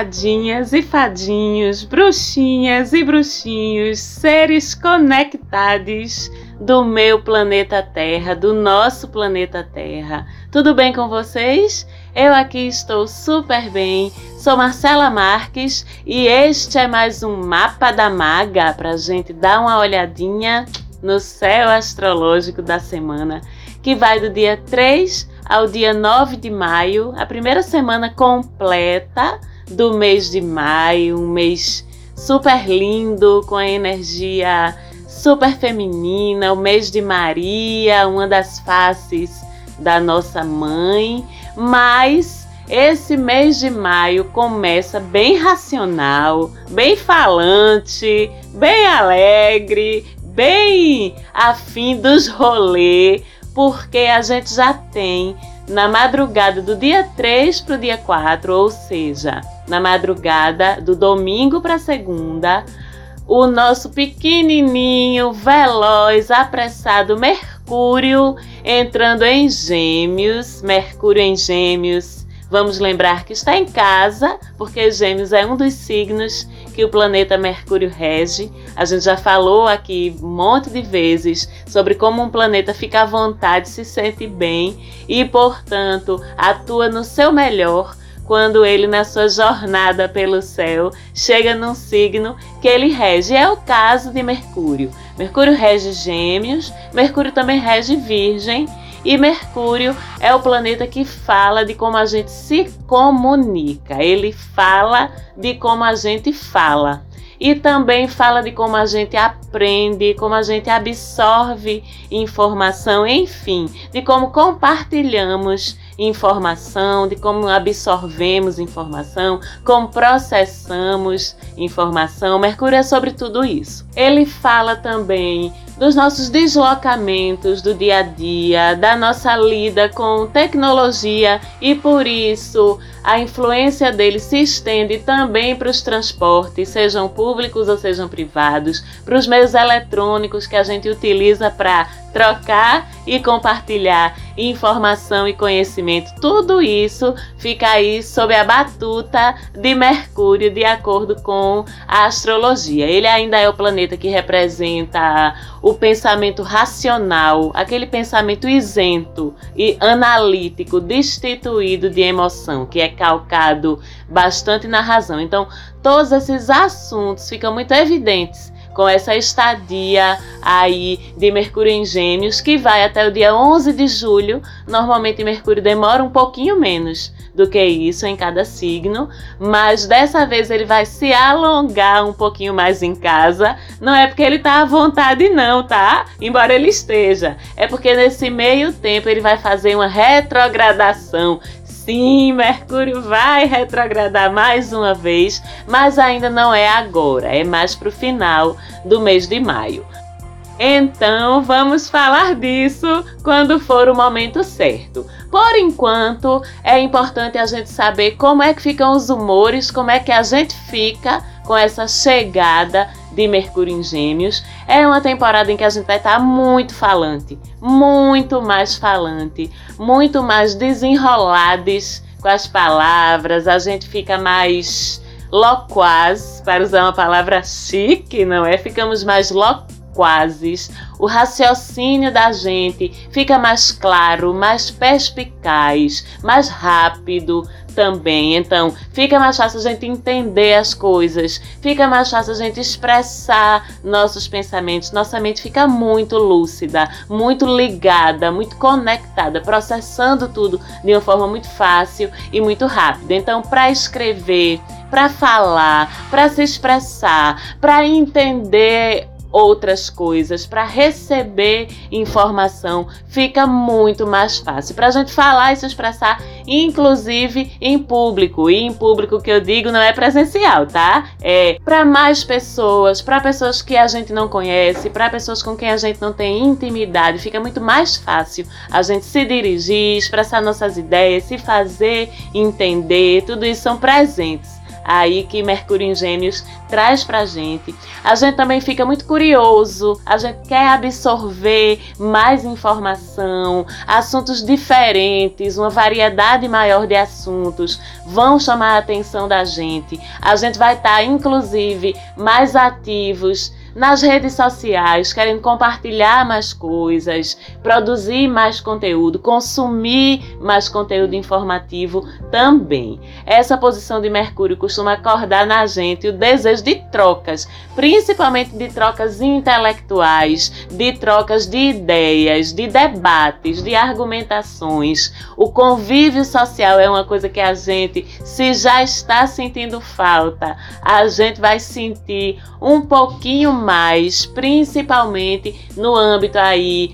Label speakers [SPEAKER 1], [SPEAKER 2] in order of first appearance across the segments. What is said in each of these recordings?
[SPEAKER 1] Fadinhas e fadinhos, bruxinhas e bruxinhos, seres conectados do meu planeta Terra, do nosso planeta Terra. Tudo bem com vocês? Eu aqui estou super bem. Sou Marcela Marques e este é mais um mapa da maga para gente dar uma olhadinha no céu astrológico da semana, que vai do dia 3 ao dia 9 de maio, a primeira semana completa do mês de maio, um mês super lindo, com a energia super feminina, o mês de Maria, uma das faces da nossa mãe, mas esse mês de maio começa bem racional, bem falante, bem alegre, bem afim dos rolês, porque a gente já tem na madrugada do dia 3 para o dia 4, ou seja, na madrugada do domingo para segunda, o nosso pequenininho, veloz, apressado Mercúrio entrando em Gêmeos, Mercúrio em Gêmeos Vamos lembrar que está em casa, porque Gêmeos é um dos signos que o planeta Mercúrio rege. A gente já falou aqui um monte de vezes sobre como um planeta fica à vontade, se sente bem e, portanto, atua no seu melhor quando ele, na sua jornada pelo céu, chega num signo que ele rege. É o caso de Mercúrio. Mercúrio rege Gêmeos, Mercúrio também rege Virgem e Mercúrio é o planeta que fala de como a gente se comunica. Ele fala de como a gente fala. E também fala de como a gente aprende, como a gente absorve informação, enfim, de como compartilhamos informação, de como absorvemos informação, como processamos informação. Mercúrio é sobre tudo isso. Ele fala também dos nossos deslocamentos do dia a dia, da nossa lida com tecnologia e por isso a influência dele se estende também para os transportes, sejam públicos ou sejam privados, para os meios eletrônicos que a gente utiliza para trocar e compartilhar informação e conhecimento. Tudo isso fica aí sob a batuta de Mercúrio, de acordo com a astrologia. Ele ainda é o planeta que representa o pensamento racional, aquele pensamento isento e analítico, destituído de emoção, que é calcado bastante na razão. Então, todos esses assuntos ficam muito evidentes com essa estadia aí de Mercúrio em Gêmeos, que vai até o dia 11 de julho. Normalmente Mercúrio demora um pouquinho menos do que isso em cada signo, mas dessa vez ele vai se alongar um pouquinho mais em casa. Não é porque ele tá à vontade não, tá? Embora ele esteja. É porque nesse meio tempo ele vai fazer uma retrogradação Sim, Mercúrio vai retrogradar mais uma vez, mas ainda não é agora, é mais para o final do mês de maio. Então vamos falar disso quando for o momento certo. Por enquanto, é importante a gente saber como é que ficam os humores, como é que a gente fica com essa chegada de Mercúrio em Gêmeos. É uma temporada em que a gente vai estar muito falante, muito mais falante, muito mais desenrolados com as palavras, a gente fica mais loquaz, para usar uma palavra chique, não é? Ficamos mais loquazes, o raciocínio da gente fica mais claro, mais perspicaz, mais rápido, também. Então, fica mais fácil a gente entender as coisas, fica mais fácil a gente expressar nossos pensamentos. Nossa mente fica muito lúcida, muito ligada, muito conectada, processando tudo de uma forma muito fácil e muito rápida. Então, para escrever, para falar, para se expressar, para entender outras coisas, para receber informação, fica muito mais fácil. Para a gente falar e se expressar, inclusive em público. E em público que eu digo não é presencial, tá? É para mais pessoas, para pessoas que a gente não conhece, para pessoas com quem a gente não tem intimidade. Fica muito mais fácil a gente se dirigir, expressar nossas ideias, se fazer entender. Tudo isso são presentes aí que Mercúrio em Gêmeos traz pra gente. A gente também fica muito curioso, a gente quer absorver mais informação, assuntos diferentes, uma variedade maior de assuntos vão chamar a atenção da gente. A gente vai estar, tá, inclusive, mais ativos nas redes sociais, querendo compartilhar mais coisas, produzir mais conteúdo, consumir mais conteúdo informativo também. Essa posição de Mercúrio costuma acordar na gente o desejo de trocas, principalmente de trocas intelectuais, de trocas de ideias, de debates, de argumentações. O convívio social é uma coisa que a gente, se já está sentindo falta, a gente vai sentir um pouquinho mais, principalmente no âmbito aí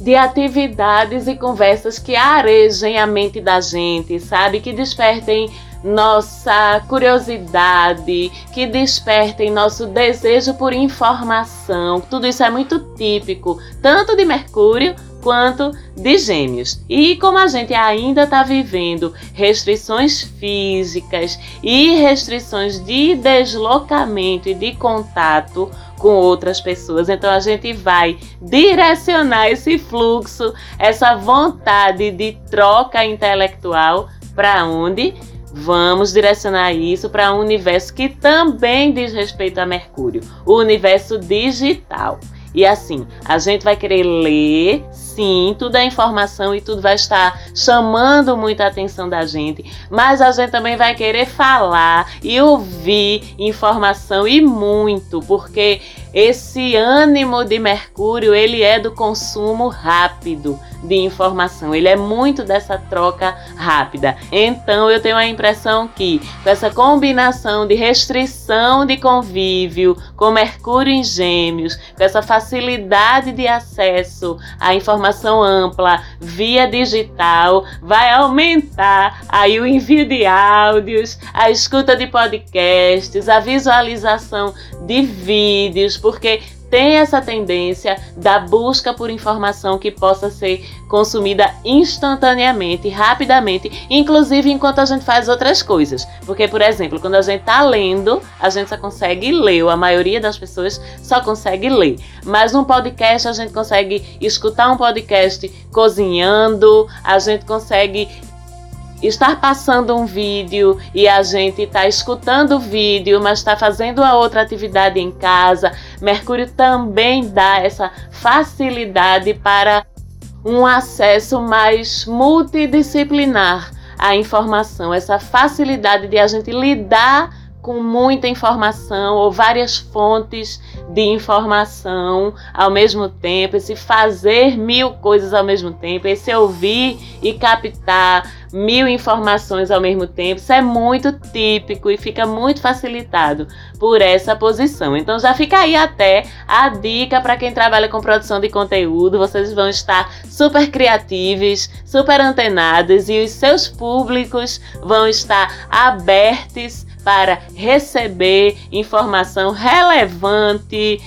[SPEAKER 1] de atividades e conversas que arejem a mente da gente, sabe? Que despertem nossa curiosidade, que despertem nosso desejo por informação. Tudo isso é muito típico, tanto de Mercúrio quanto de Gêmeos. E como a gente ainda está vivendo restrições físicas e restrições de deslocamento e de contato com outras pessoas, então a gente vai direcionar esse fluxo, essa vontade de troca intelectual para onde? Vamos direcionar isso para um universo que também diz respeito a Mercúrio, o universo digital. E assim, a gente vai querer ler, sim, tudo é informação e tudo vai estar chamando muita atenção da gente, mas a gente também vai querer falar e ouvir informação e muito, porque esse ânimo de Mercúrio, ele é do consumo rápido de informação, ele é muito dessa troca rápida. Então eu tenho a impressão que com essa combinação de restrição de convívio com Mercúrio em Gêmeos, com essa facilidade de acesso à informação ampla via digital, vai aumentar aí o envio de áudios, a escuta de podcasts, a visualização de vídeos, porque tem essa tendência da busca por informação que possa ser consumida instantaneamente, rapidamente, inclusive enquanto a gente faz outras coisas. Porque, por exemplo, quando a gente está lendo, a gente só consegue ler, ou a maioria das pessoas só consegue ler. Mas num podcast a gente consegue escutar um podcast cozinhando, a gente consegue estar passando um vídeo e a gente está escutando o vídeo, mas está fazendo a outra atividade em casa. Mercúrio também dá essa facilidade para um acesso mais multidisciplinar à informação, essa facilidade de a gente lidar com muita informação ou várias fontes de informação ao mesmo tempo, esse fazer mil coisas ao mesmo tempo, esse ouvir e captar mil informações ao mesmo tempo, isso é muito típico e fica muito facilitado por essa posição. Então já fica aí até a dica para quem trabalha com produção de conteúdo, vocês vão estar super criativos, super antenados e os seus públicos vão estar abertos para receber informação relevante,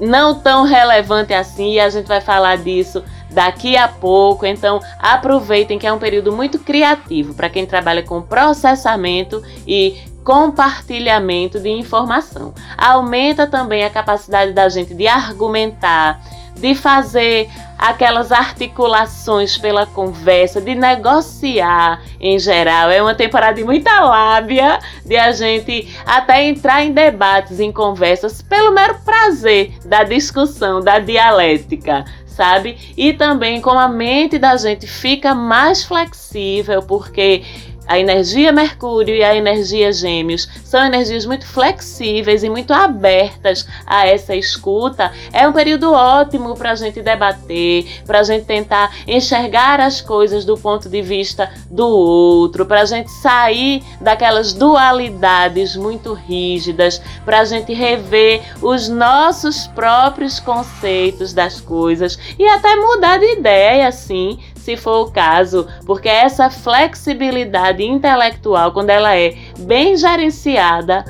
[SPEAKER 1] não tão relevante assim, e a gente vai falar disso daqui a pouco. Então, aproveitem que é um período muito criativo para quem trabalha com processamento e compartilhamento de informação. Aumenta também a capacidade da gente de argumentar, de fazer aquelas articulações pela conversa, de negociar em geral. É uma temporada de muita lábia, de a gente até entrar em debates, em conversas, pelo mero prazer da discussão, da dialética. Sabe? E também como a mente da gente fica mais flexível, porque a energia Mercúrio e a energia Gêmeos são energias muito flexíveis e muito abertas a essa escuta. É um período ótimo para a gente debater, para a gente tentar enxergar as coisas do ponto de vista do outro, para a gente sair daquelas dualidades muito rígidas, para a gente rever os nossos próprios conceitos das coisas e até mudar de ideia, assim, se for o caso, porque essa flexibilidade intelectual, quando ela é bem gerenciada,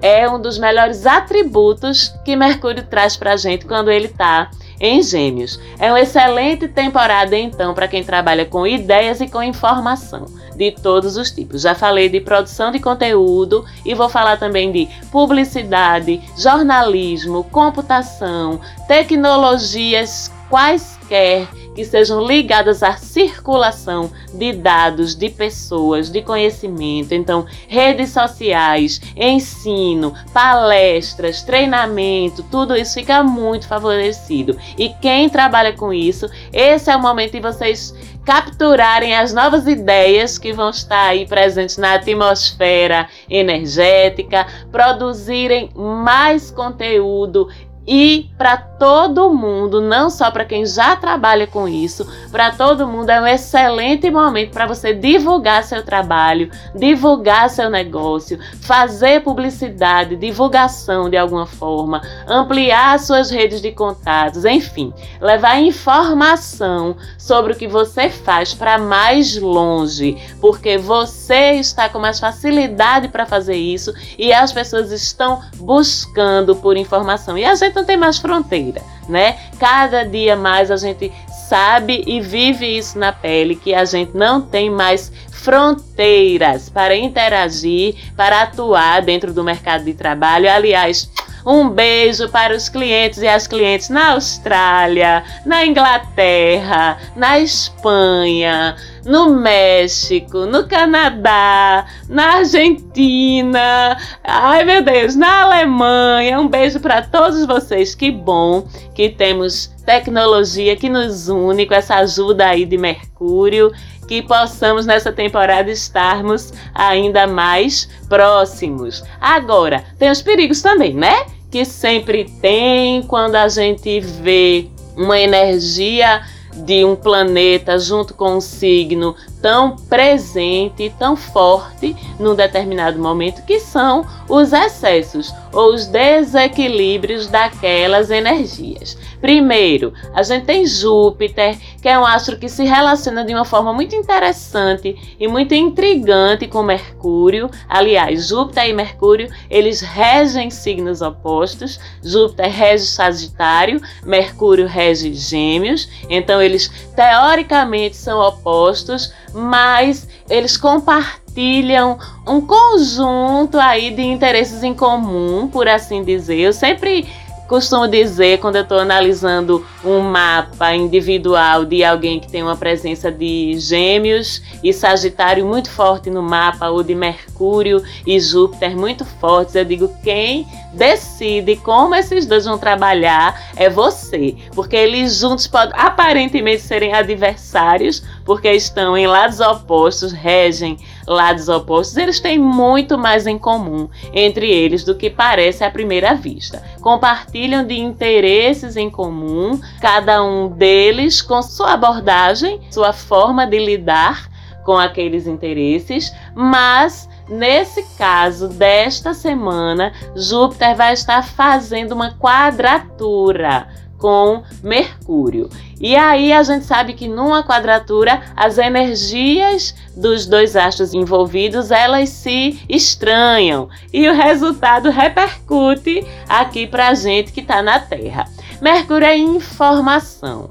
[SPEAKER 1] é um dos melhores atributos que Mercúrio traz para a gente quando ele está em Gêmeos. É uma excelente temporada, então, para quem trabalha com ideias e com informação de todos os tipos. Já falei de produção de conteúdo e vou falar também de publicidade, jornalismo, computação, tecnologias quaisquer que sejam ligadas à circulação de dados, de pessoas, de conhecimento. Então, redes sociais, ensino, palestras, treinamento, tudo isso fica muito favorecido. E quem trabalha com isso, esse é o momento de vocês capturarem as novas ideias que vão estar aí presentes na atmosfera energética, produzirem mais conteúdo e para todo mundo, não só para quem já trabalha com isso, para todo mundo é um excelente momento para você divulgar seu trabalho, divulgar seu negócio, fazer publicidade, divulgação de alguma forma, ampliar suas redes de contatos, enfim, levar informação sobre o que você faz para mais longe, porque você está com mais facilidade para fazer isso e as pessoas estão buscando por informação. E a gente não tem mais fronteira, né? Cada dia mais a gente sabe e vive isso na pele que a gente não tem mais fronteiras para interagir, para atuar dentro do mercado de trabalho. Aliás, um beijo para os clientes e as clientes na Austrália, na Inglaterra, na Espanha, no México, no Canadá, na Argentina, ai meu Deus, na Alemanha. Um beijo para todos vocês. Que bom que temos tecnologia que nos une com essa ajuda aí de Mercúrio que possamos nessa temporada estarmos ainda mais próximos. Agora, tem os perigos também, né? Que sempre tem quando a gente vê uma energia de um planeta junto com um signo tão presente, tão forte num determinado momento, que são os excessos ou os desequilíbrios daquelas energias. Primeiro, a gente tem Júpiter, que é um astro que se relaciona de uma forma muito interessante e muito intrigante com Mercúrio. Aliás, Júpiter e Mercúrio, eles regem signos opostos. Júpiter rege Sagitário, Mercúrio rege Gêmeos. Então, eles teoricamente são opostos, mas eles compartilham um conjunto aí de interesses em comum, por assim dizer. Eu sempre costumo dizer quando eu estou analisando um mapa individual de alguém que tem uma presença de Gêmeos e Sagitário muito forte no mapa, ou de Mercúrio e Júpiter muito fortes, eu digo quem decide como esses dois vão trabalhar é você, porque eles juntos podem aparentemente serem adversários, porque estão em lados opostos, regem lados opostos, eles têm muito mais em comum entre eles do que parece à primeira vista. Compartilham de interesses em comum, cada um deles com sua abordagem, sua forma de lidar com aqueles interesses, mas Nesse caso desta semana, Júpiter vai estar fazendo uma quadratura com Mercúrio. E aí a gente sabe que numa quadratura as energias dos dois astros envolvidos elas se estranham e o resultado repercute aqui para a gente que está na Terra. Mercúrio é informação,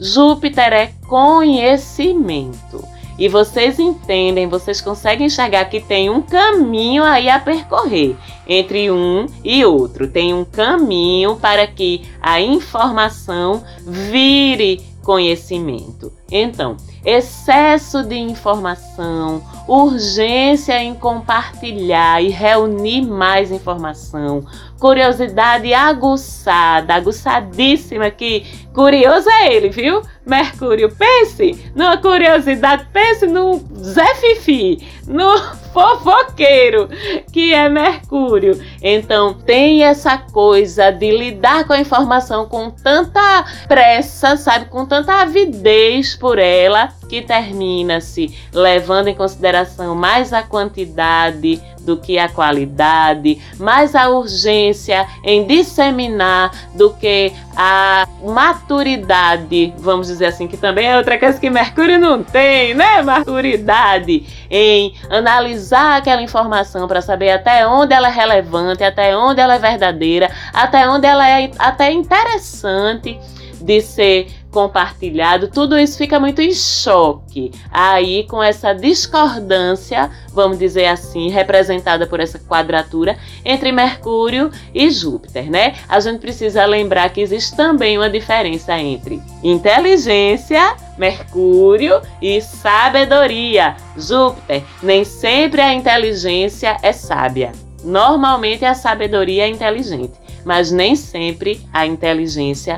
[SPEAKER 1] Júpiter é conhecimento. E vocês entendem, vocês conseguem enxergar que tem um caminho aí a percorrer entre um e outro. Tem um caminho para que a informação vire conhecimento. Então, excesso de informação, urgência em compartilhar e reunir mais informação, curiosidade aguçada, aguçadíssima, que curioso é ele, viu? Mercúrio, pense numa curiosidade, pense no Zé Fifi, no fofoqueiro, que é Mercúrio. Então, tem essa coisa de lidar com a informação com tanta pressa, sabe, com tanta avidez por ela, que termina-se levando em consideração mais a quantidade do que a qualidade, mais a urgência em disseminar do que a maturidade, vamos dizer assim, que também é outra coisa que Mercúrio não tem, né? Maturidade em analisar aquela informação para saber até onde ela é relevante, até onde ela é verdadeira, até onde ela é até interessante de ser compartilhado, tudo isso fica muito em choque. Aí, com essa discordância, vamos dizer assim, representada por essa quadratura entre Mercúrio e Júpiter, né? A gente precisa lembrar que existe também uma diferença entre inteligência, Mercúrio, e sabedoria, Júpiter. Nem sempre a inteligência é sábia. Normalmente a sabedoria é inteligente, mas nem sempre a inteligência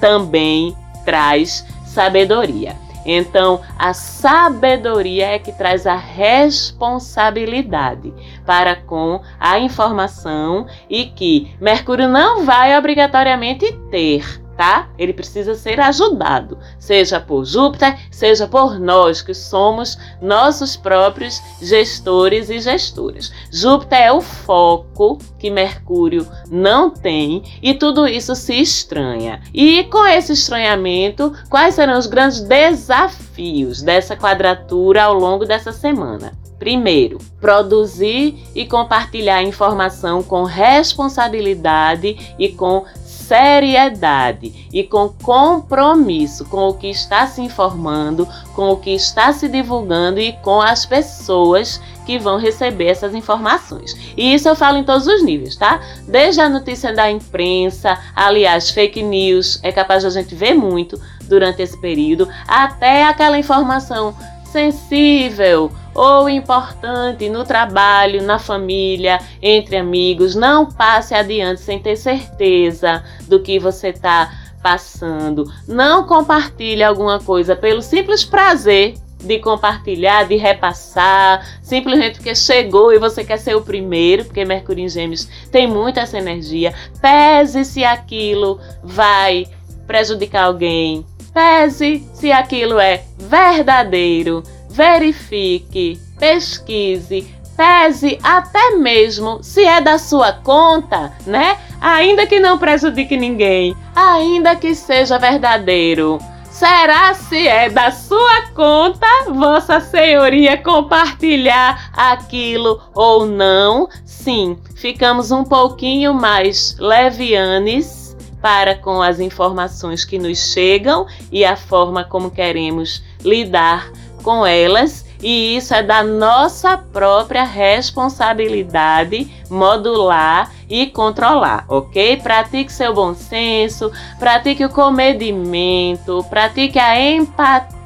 [SPEAKER 1] também traz sabedoria. Então, a sabedoria é que traz a responsabilidade para com a informação e que Mercúrio não vai obrigatoriamente ter tá? Ele precisa ser ajudado, seja por Júpiter, seja por nós, que somos nossos próprios gestores e gestoras. Júpiter é o foco que Mercúrio não tem e tudo isso se estranha. E com esse estranhamento, quais serão os grandes desafios dessa quadratura ao longo dessa semana? Primeiro, produzir e compartilhar informação com responsabilidade e com seriedade e com compromisso com o que está se informando, com o que está se divulgando e com as pessoas que vão receber essas informações. E isso eu falo em todos os níveis, tá? Desde a notícia da imprensa, aliás, fake news, é capaz de a gente ver muito durante esse período, até aquela informação sensível ou importante no trabalho, na família, entre amigos. Não passe adiante sem ter certeza do que você está passando. Não compartilhe alguma coisa pelo simples prazer de compartilhar, de repassar, simplesmente porque chegou e você quer ser o primeiro, porque Mercúrio em Gêmeos tem muito essa energia. Pese se aquilo vai prejudicar alguém, Pese se aquilo é verdadeiro, verifique, pesquise, pese até mesmo se é da sua conta, né? Ainda que não prejudique ninguém, ainda que seja verdadeiro. Será se é da sua conta, Vossa Senhoria, compartilhar aquilo ou não? Sim, ficamos um pouquinho mais levianes para com as informações que nos chegam e a forma como queremos lidar com elas. E isso é da nossa própria responsabilidade modular e controlar, ok? Pratique seu bom senso, pratique o comedimento, pratique a empatia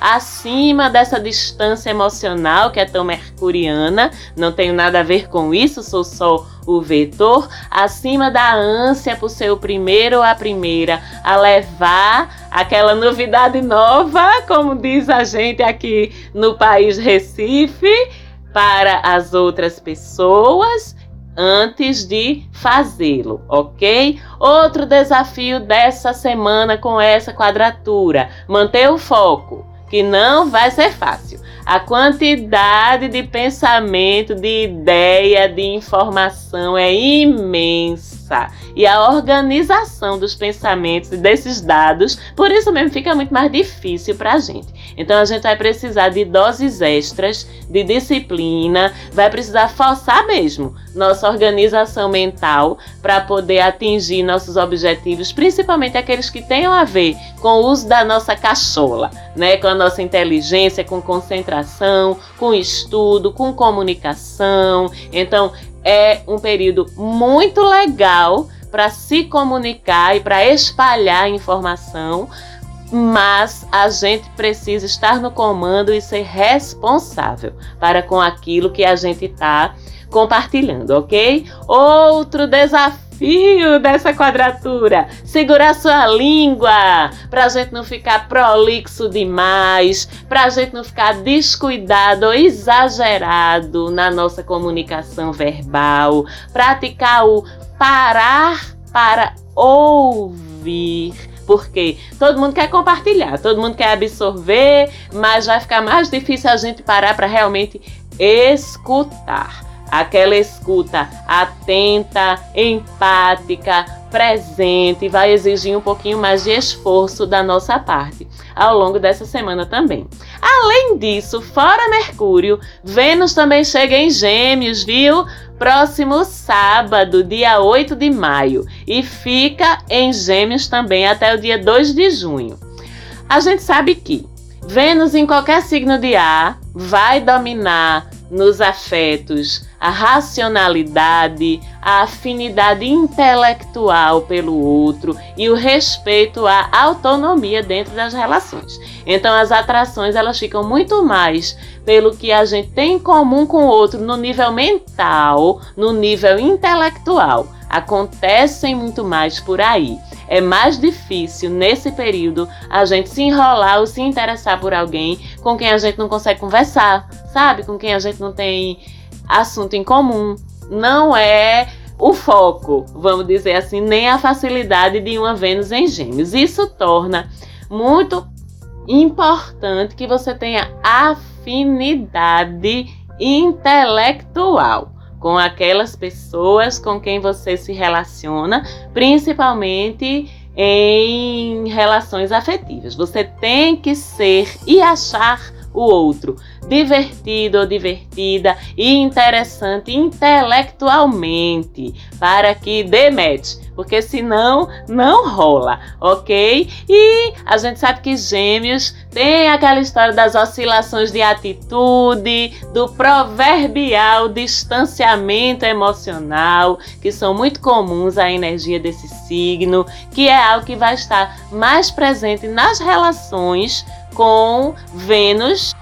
[SPEAKER 1] acima dessa distância emocional que é tão mercuriana. Não tenho nada a ver com isso, sou só o vetor, acima da ânsia por ser o primeiro ou a primeira a levar aquela novidade nova, como diz a gente aqui no país Recife, para as outras pessoas antes de fazê-lo, ok? Outro desafio dessa semana com essa quadratura: manter o foco, que não vai ser fácil. A quantidade de pensamento, de ideia, de informação é imensa. E a organização dos pensamentos e desses dados, por isso mesmo fica muito mais difícil para a gente. Então a gente vai precisar de doses extras, de disciplina, vai precisar forçar mesmo nossa organização mental para poder atingir nossos objetivos, principalmente aqueles que tenham a ver com o uso da nossa cachola, né? Com a nossa inteligência, com concentração, com estudo, com comunicação. Então, é um período muito legal para se comunicar e para espalhar informação mas a gente precisa estar no comando e ser responsável para com aquilo que a gente está compartilhando, ok? Outro desafio dessa quadratura: segurar sua língua, para a gente não ficar prolixo demais, para a gente não ficar descuidado ou exagerado na nossa comunicação verbal, praticar o parar para ouvir porque todo mundo quer compartilhar, todo mundo quer absorver, mas vai ficar mais difícil a gente parar para realmente escutar. Aquela escuta atenta, empática, presente, vai exigir um pouquinho mais de esforço da nossa parte ao longo dessa semana também. Além disso, fora Mercúrio, Vênus também chega em Gêmeos, viu? Próximo sábado, dia 8 de maio, e fica em Gêmeos também até o dia 2 de junho. A gente sabe que Vênus em qualquer signo de ar vai dominar nos afetos a racionalidade, a afinidade intelectual pelo outro e o respeito à autonomia dentro das relações. Então as atrações elas ficam muito mais pelo que a gente tem em comum com o outro no nível mental, no nível intelectual. Acontecem muito mais por aí é mais difícil nesse período a gente se enrolar ou se interessar por alguém com quem a gente não consegue conversar, sabe? Com quem a gente não tem assunto em comum. Não é o foco, vamos dizer assim, nem a facilidade de uma Vênus em Gêmeos. Isso torna muito importante que você tenha afinidade intelectual com aquelas pessoas com quem você se relaciona, principalmente em relações afetivas. Você tem que ser e achar o outro divertido ou divertida e interessante intelectualmente para que dê match, porque senão não rola, ok? E a gente sabe que gêmeos tem aquela história das oscilações de atitude, do proverbial distanciamento emocional, que são muito comuns à energia desse signo, que é algo que vai estar mais presente nas relações com Vênus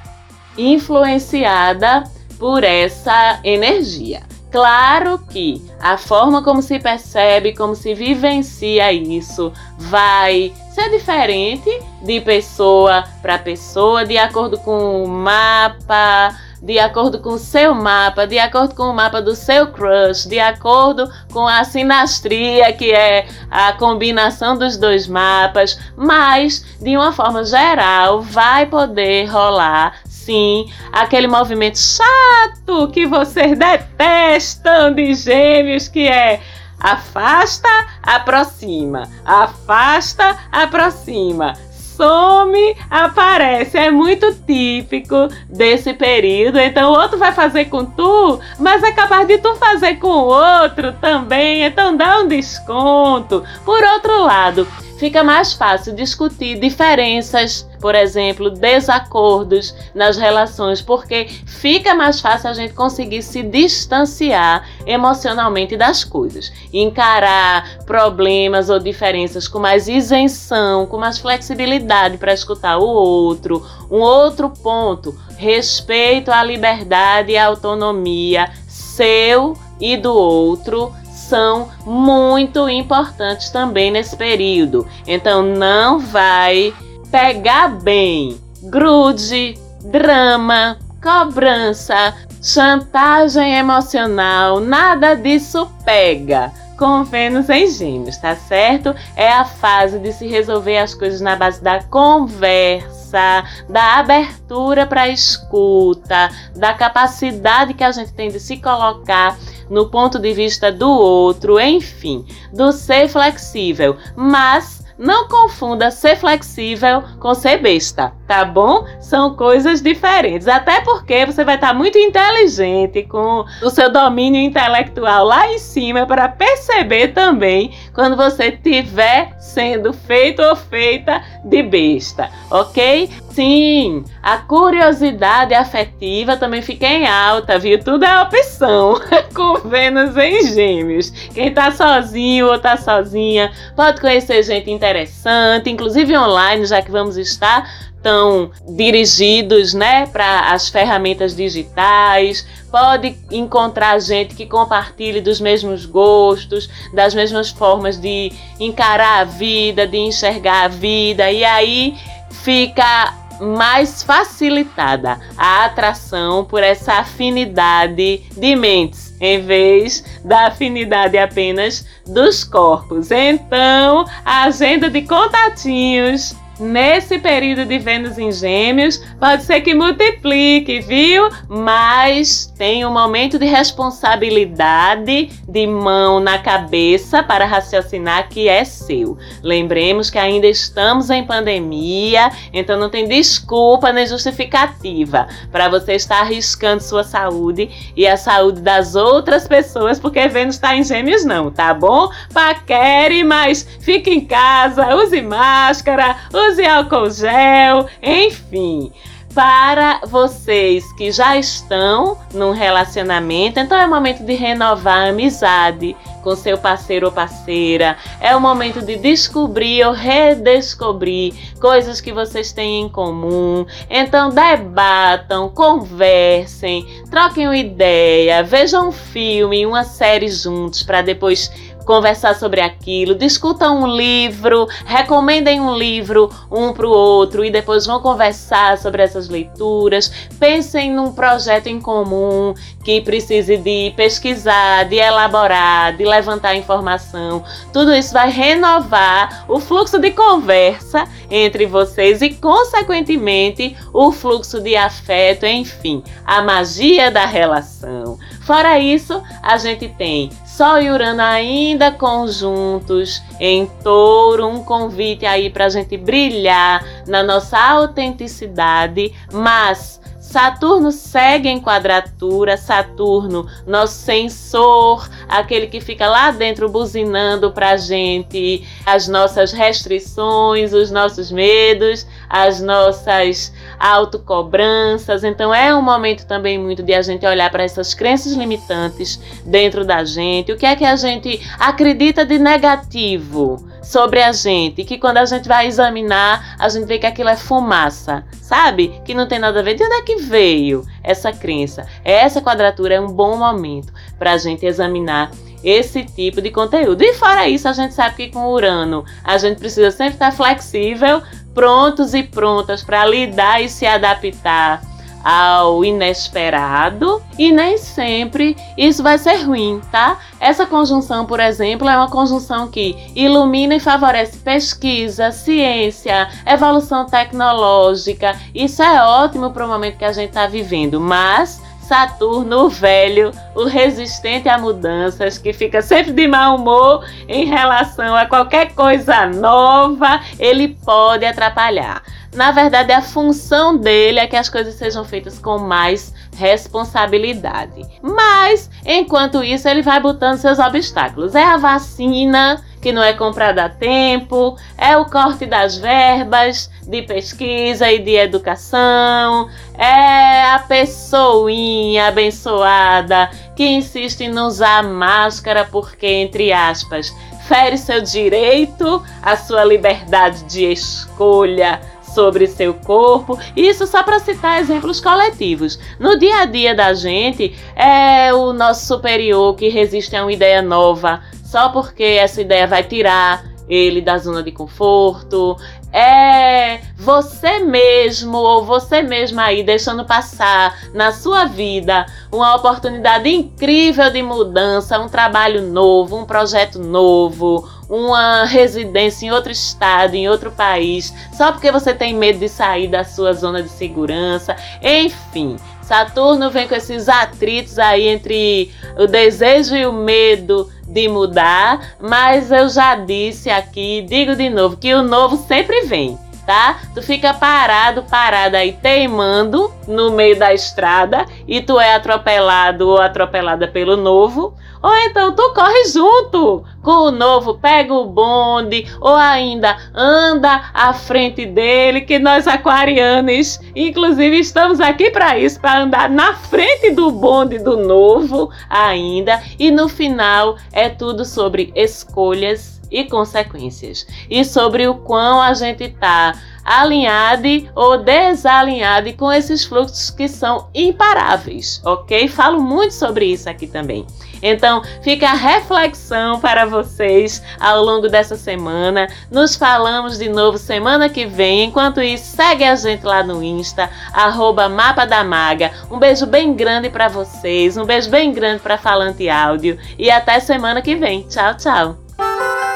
[SPEAKER 1] influenciada por essa energia. Claro que a forma como se percebe, como se vivencia isso, vai ser diferente de pessoa para pessoa, de acordo com o mapa, de acordo com o seu mapa, de acordo com o mapa do seu crush, de acordo com a sinastria, que é a combinação dos dois mapas, mas de uma forma geral vai poder rolar sim aquele movimento chato que vocês detestam de gêmeos, que é afasta, aproxima, afasta, aproxima. Some, aparece. É muito típico desse período. Então, o outro vai fazer com tu, mas é capaz de tu fazer com o outro também. Então, dá um desconto. Por outro lado, fica mais fácil discutir diferenças, por exemplo, desacordos nas relações, porque fica mais fácil a gente conseguir se distanciar emocionalmente das coisas, encarar problemas ou diferenças com mais isenção, com mais flexibilidade para escutar o outro. Um outro ponto, respeito à liberdade e à autonomia seu e do outro são muito importantes também nesse período. Então não vai pegar bem. Grude, drama, cobrança, chantagem emocional, nada disso pega. Com Vênus em Gêmeos, tá certo? É a fase de se resolver as coisas na base da conversa, da abertura para escuta, da capacidade que a gente tem de se colocar no ponto de vista do outro, enfim, do ser flexível, mas não confunda ser flexível com ser besta, tá bom? São coisas diferentes. Até porque você vai estar muito inteligente com o seu domínio intelectual lá em cima para perceber também quando você estiver sendo feito ou feita de besta, ok? Sim, a curiosidade afetiva também fica em alta, viu? Tudo é opção com Vênus em Gêmeos. Quem tá sozinho ou tá sozinha pode conhecer gente interessante, inclusive online, já que vamos estar tão dirigidos, né, para as ferramentas digitais. Pode encontrar gente que compartilhe dos mesmos gostos, das mesmas formas de encarar a vida, de enxergar a vida, e aí fica mais facilitada a atração por essa afinidade de mentes, em vez da afinidade apenas dos corpos. Então, a agenda de contatinhos nesse período de Vênus em Gêmeos, pode ser que multiplique, viu? Mas tem um momento de responsabilidade, de mão na cabeça para raciocinar que é seu. Lembremos que ainda estamos em pandemia, então não tem desculpa nem justificativa para você estar arriscando sua saúde e a saúde das outras pessoas, porque Vênus está em Gêmeos, não, tá bom? Paquere, mas fique em casa, use máscara, use álcool gel, enfim para vocês que já estão num relacionamento, então é o momento de renovar a amizade com seu parceiro ou parceira. É o momento de descobrir ou redescobrir coisas que vocês têm em comum. Então debatam, conversem, troquem uma ideia, vejam um filme, uma série juntos para depois conversar sobre aquilo, discutam um livro, recomendem um livro um para o outro e depois vão conversar sobre essas leituras. Pensem num projeto em comum que precise de pesquisar, de elaborar, de levantar informação. Tudo isso vai renovar o fluxo de conversa entre vocês e, consequentemente, o fluxo de afeto, enfim, a magia da relação. Fora isso, a gente tem Sol e Urano ainda conjuntos em touro, um convite aí para a gente brilhar na nossa autenticidade, mas Saturno segue em quadratura, Saturno, nosso sensor, aquele que fica lá dentro buzinando pra gente as nossas restrições, os nossos medos, as nossas autocobranças. Então é um momento também muito de a gente olhar para essas crenças limitantes dentro da gente, o que é que a gente acredita de negativo sobre a gente, que quando a gente vai examinar, a gente vê que aquilo é fumaça, sabe? Que não tem nada a ver. De onde é que veio essa crença? Essa quadratura é um bom momento para a gente examinar esse tipo de conteúdo. E fora isso, a gente sabe que com Urano a gente precisa sempre estar flexível, prontos e prontas para lidar e se adaptar ao inesperado e nem sempre isso vai ser ruim, tá? Essa conjunção, por exemplo, é uma conjunção que ilumina e favorece pesquisa, ciência, evolução tecnológica. Isso é ótimo para o momento que a gente está vivendo, mas Saturno, o velho, o resistente a mudanças, que fica sempre de mau humor em relação a qualquer coisa nova, ele pode atrapalhar. Na verdade, a função dele é que as coisas sejam feitas com mais responsabilidade. Mas, enquanto isso, ele vai botando seus obstáculos. É a vacina que não é comprada a tempo, é o corte das verbas de pesquisa e de educação, é a pessoinha abençoada que insiste em usar máscara porque, entre aspas, fere seu direito, a sua liberdade de escolha sobre seu corpo. Isso só para citar exemplos coletivos. No dia a dia da gente, é o nosso superior que resiste a uma ideia nova só porque essa ideia vai tirar ele da zona de conforto. É você mesmo ou você mesma aí deixando passar na sua vida uma oportunidade incrível de mudança, um trabalho novo, um projeto novo, uma residência em outro estado, em outro país, só porque você tem medo de sair da sua zona de segurança. Enfim, Saturno vem com esses atritos aí entre o desejo e o medo de mudar, mas eu já disse aqui, digo de novo, que o novo sempre vem tá? Tu fica parado, parada aí, teimando no meio da estrada e tu é atropelado ou atropelada pelo novo. Ou então tu corre junto com o novo, pega o bonde ou ainda anda à frente dele, que nós aquarianos, inclusive, estamos aqui para isso, para andar na frente do bonde do novo ainda. E no final é tudo sobre escolhas e consequências. E sobre o quão a gente está alinhado ou desalinhado com esses fluxos que são imparáveis, ok? Falo muito sobre isso aqui também. Então, fica a reflexão para vocês ao longo dessa semana. Nos falamos de novo semana que vem. Enquanto isso, segue a gente lá no Insta, arroba Mapa da Maga. Um beijo bem grande para vocês, um beijo bem grande para Falante Áudio e até semana que vem. Tchau, tchau!